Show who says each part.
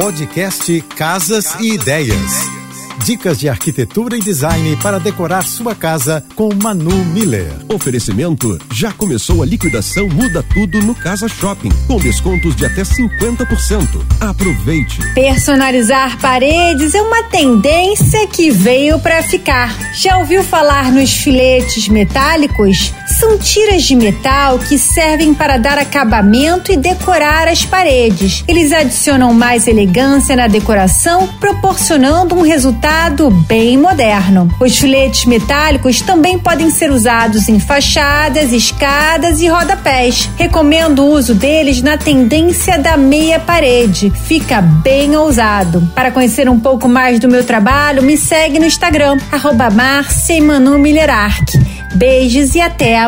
Speaker 1: Podcast Casas e Ideias. Dicas de arquitetura e design para decorar sua casa com Manu Miller.
Speaker 2: Oferecimento: já começou a liquidação Muda Tudo no Casa Shopping, com descontos de até 50%. Aproveite.
Speaker 3: Personalizar paredes é uma tendência que veio para ficar. Já ouviu falar nos filetes metálicos? São tiras de metal que servem para dar acabamento e decorar as paredes. Eles adicionam mais elegância na decoração, proporcionando um resultado bem moderno. Os filetes metálicos também podem ser usados em fachadas, escadas e rodapés. Recomendo o uso deles na tendência da meia parede. Fica bem ousado. Para conhecer um pouco mais do meu trabalho, me segue no Instagram, arroba Beijos e até